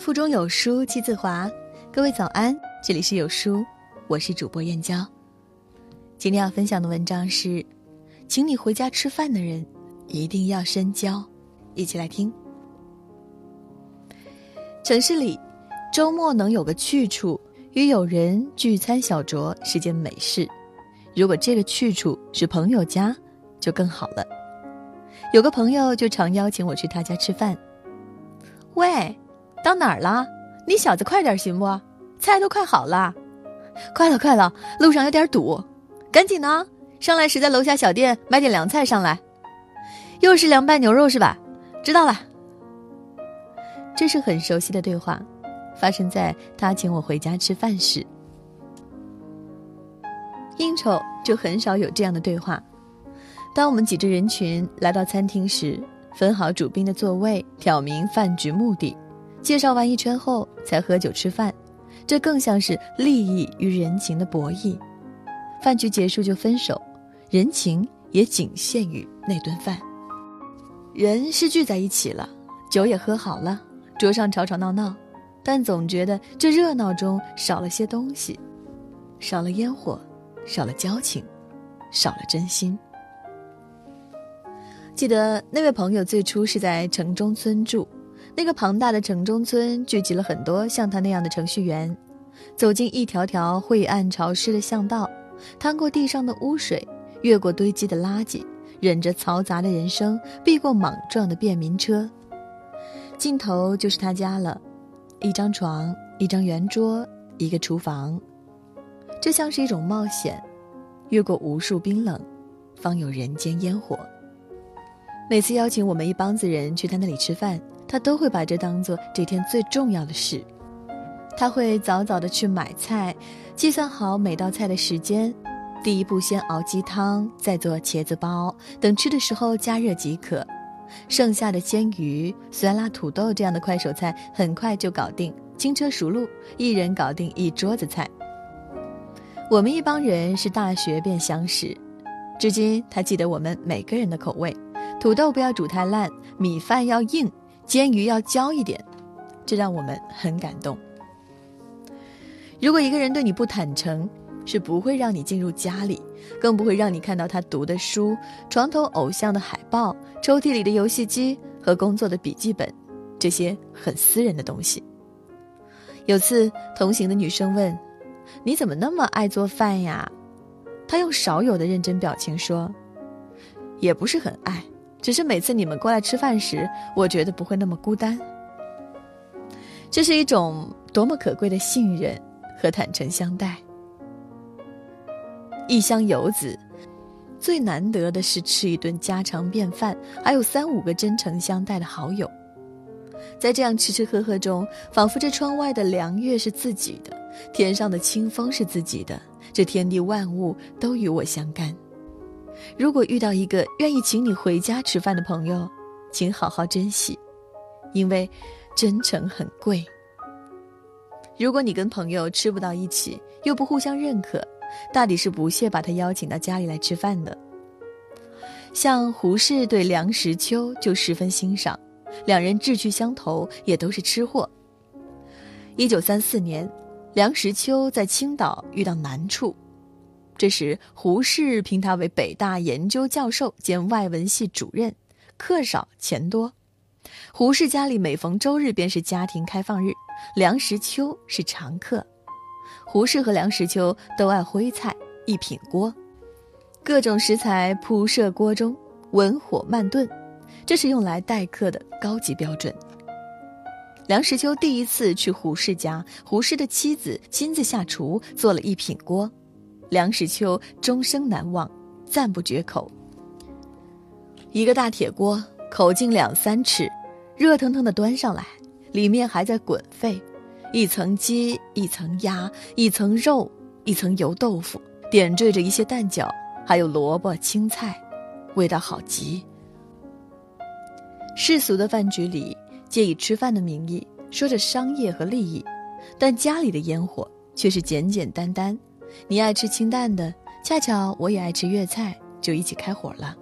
腹中有书气自华，各位早安，这里是有书，我是主播燕娇。今天要分享的文章是，请你回家吃饭的人一定要深交，一起来听。城市里，周末能有个去处，与友人聚餐小酌是件美事。如果这个去处是朋友家，就更好了。有个朋友就常邀请我去他家吃饭。喂，到哪儿了？你小子快点行不？菜都快好了。快了，快了，路上有点堵，赶紧呢。上来时在楼下小店买点凉菜上来。又是凉拌牛肉是吧？知道了。这是很熟悉的对话，发生在他请我回家吃饭时。应酬就很少有这样的对话。当我们挤着人群来到餐厅时，分好主宾的座位，挑明饭局目的，介绍完一圈后才喝酒吃饭，这更像是利益与人情的博弈。饭局结束就分手，人情也仅限于那顿饭。人是聚在一起了，酒也喝好了，桌上吵吵闹闹，但总觉得这热闹中少了些东西，少了烟火。少了交情，少了真心。记得那位朋友最初是在城中村住，那个庞大的城中村聚集了很多像他那样的程序员。走进一条条晦暗潮湿的巷道，趟过地上的污水，越过堆积的垃圾，忍着嘈杂的人声，避过莽撞的便民车，尽头就是他家了。一张床，一张圆桌，一个厨房。这像是一种冒险，越过无数冰冷，方有人间烟火。每次邀请我们一帮子人去他那里吃饭，他都会把这当做这天最重要的事。他会早早的去买菜，计算好每道菜的时间，第一步先熬鸡汤，再做茄子包，等吃的时候加热即可。剩下的煎鱼、酸辣土豆这样的快手菜很快就搞定，轻车熟路，一人搞定一桌子菜。我们一帮人是大学便相识，至今他记得我们每个人的口味：土豆不要煮太烂，米饭要硬，煎鱼要焦一点，这让我们很感动。如果一个人对你不坦诚，是不会让你进入家里，更不会让你看到他读的书、床头偶像的海报、抽屉里的游戏机和工作的笔记本，这些很私人的东西。有次同行的女生问。你怎么那么爱做饭呀？他用少有的认真表情说：“也不是很爱，只是每次你们过来吃饭时，我觉得不会那么孤单。”这是一种多么可贵的信任和坦诚相待。异乡游子，最难得的是吃一顿家常便饭，还有三五个真诚相待的好友。在这样吃吃喝喝中，仿佛这窗外的凉月是自己的。天上的清风是自己的，这天地万物都与我相干。如果遇到一个愿意请你回家吃饭的朋友，请好好珍惜，因为真诚很贵。如果你跟朋友吃不到一起，又不互相认可，大抵是不屑把他邀请到家里来吃饭的。像胡适对梁实秋就十分欣赏，两人志趣相投，也都是吃货。一九三四年。梁实秋在青岛遇到难处，这时胡适聘他为北大研究教授兼外文系主任，课少钱多。胡适家里每逢周日便是家庭开放日，梁实秋是常客。胡适和梁实秋都爱徽菜一品锅，各种食材铺设锅中，文火慢炖，这是用来待客的高级标准。梁实秋第一次去胡适家，胡适的妻子亲自下厨做了一品锅，梁实秋终生难忘，赞不绝口。一个大铁锅，口径两三尺，热腾腾的端上来，里面还在滚沸，一层鸡，一层鸭，一层肉，一层油豆腐，点缀着一些蛋饺，还有萝卜青菜，味道好极。世俗的饭局里。借以吃饭的名义说着商业和利益，但家里的烟火却是简简单单。你爱吃清淡的，恰巧我也爱吃粤菜，就一起开火了。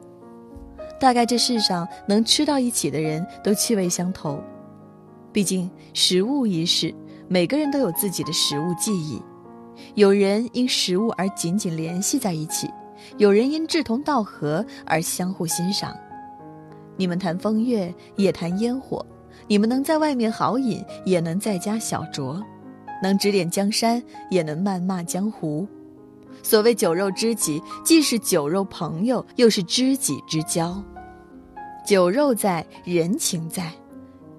大概这世上能吃到一起的人都气味相投。毕竟食物一事，每个人都有自己的食物记忆。有人因食物而紧紧联系在一起，有人因志同道合而相互欣赏。你们谈风月，也谈烟火；你们能在外面豪饮，也能在家小酌；能指点江山，也能谩骂江湖。所谓酒肉知己，既是酒肉朋友，又是知己之交。酒肉在，人情在。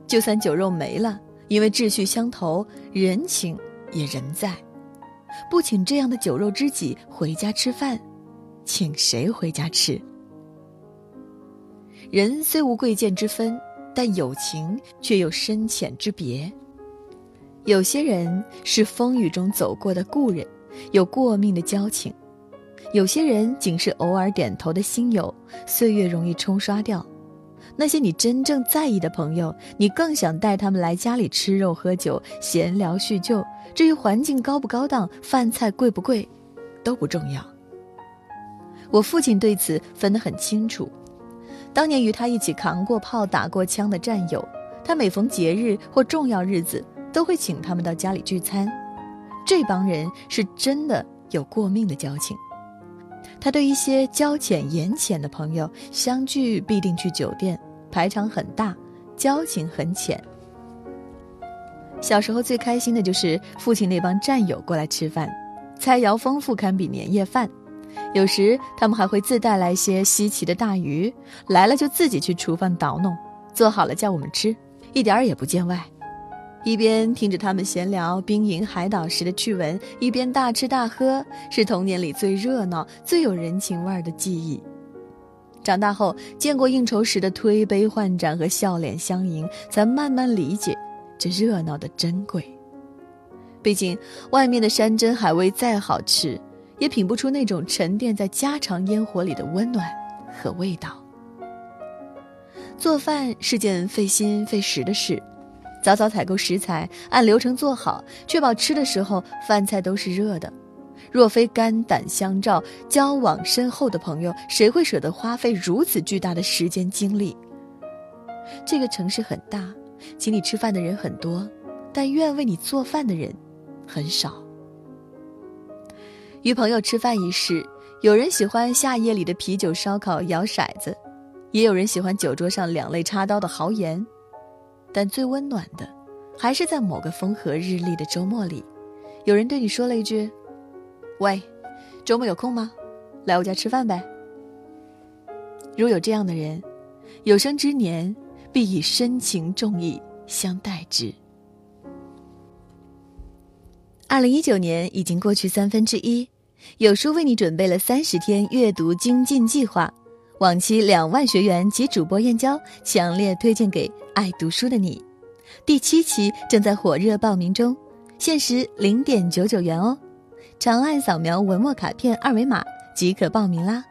就算酒肉没了，因为志趣相投，人情也仍在。不请这样的酒肉知己回家吃饭，请谁回家吃？人虽无贵贱之分，但友情却有深浅之别。有些人是风雨中走过的故人，有过命的交情；有些人仅是偶尔点头的心友，岁月容易冲刷掉。那些你真正在意的朋友，你更想带他们来家里吃肉喝酒、闲聊叙旧。至于环境高不高档、饭菜贵不贵，都不重要。我父亲对此分得很清楚。当年与他一起扛过炮、打过枪的战友，他每逢节日或重要日子，都会请他们到家里聚餐。这帮人是真的有过命的交情。他对一些交浅言浅的朋友，相聚必定去酒店。排场很大，交情很浅。小时候最开心的就是父亲那帮战友过来吃饭，菜肴丰富堪比年夜饭。有时他们还会自带来些稀奇的大鱼，来了就自己去厨房捣弄，做好了叫我们吃，一点儿也不见外。一边听着他们闲聊兵营海岛时的趣闻，一边大吃大喝，是童年里最热闹、最有人情味儿的记忆。长大后，见过应酬时的推杯换盏和笑脸相迎，才慢慢理解这热闹的珍贵。毕竟，外面的山珍海味再好吃，也品不出那种沉淀在家常烟火里的温暖和味道。做饭是件费心费时的事，早早采购食材，按流程做好，确保吃的时候饭菜都是热的。若非肝胆相照、交往深厚的朋友，谁会舍得花费如此巨大的时间精力？这个城市很大，请你吃饭的人很多，但愿为你做饭的人很少。与朋友吃饭一事，有人喜欢夏夜里的啤酒、烧烤、摇骰子，也有人喜欢酒桌上两肋插刀的豪言，但最温暖的，还是在某个风和日丽的周末里，有人对你说了一句。喂，周末有空吗？来我家吃饭呗。如有这样的人，有生之年必以深情重义相待之。二零一九年已经过去三分之一，有书为你准备了三十天阅读精进计划，往期两万学员及主播燕娇强烈推荐给爱读书的你。第七期正在火热报名中，限时零点九九元哦。长按扫描文末卡片二维码即可报名啦！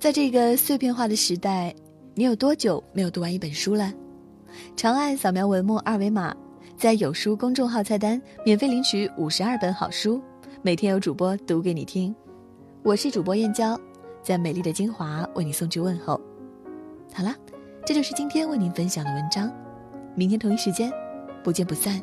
在这个碎片化的时代，你有多久没有读完一本书了？长按扫描文末二维码，在有书公众号菜单免费领取五十二本好书，每天有主播读给你听。我是主播燕娇，在美丽的金华为你送去问候。好了，这就是今天为您分享的文章，明天同一时间不见不散。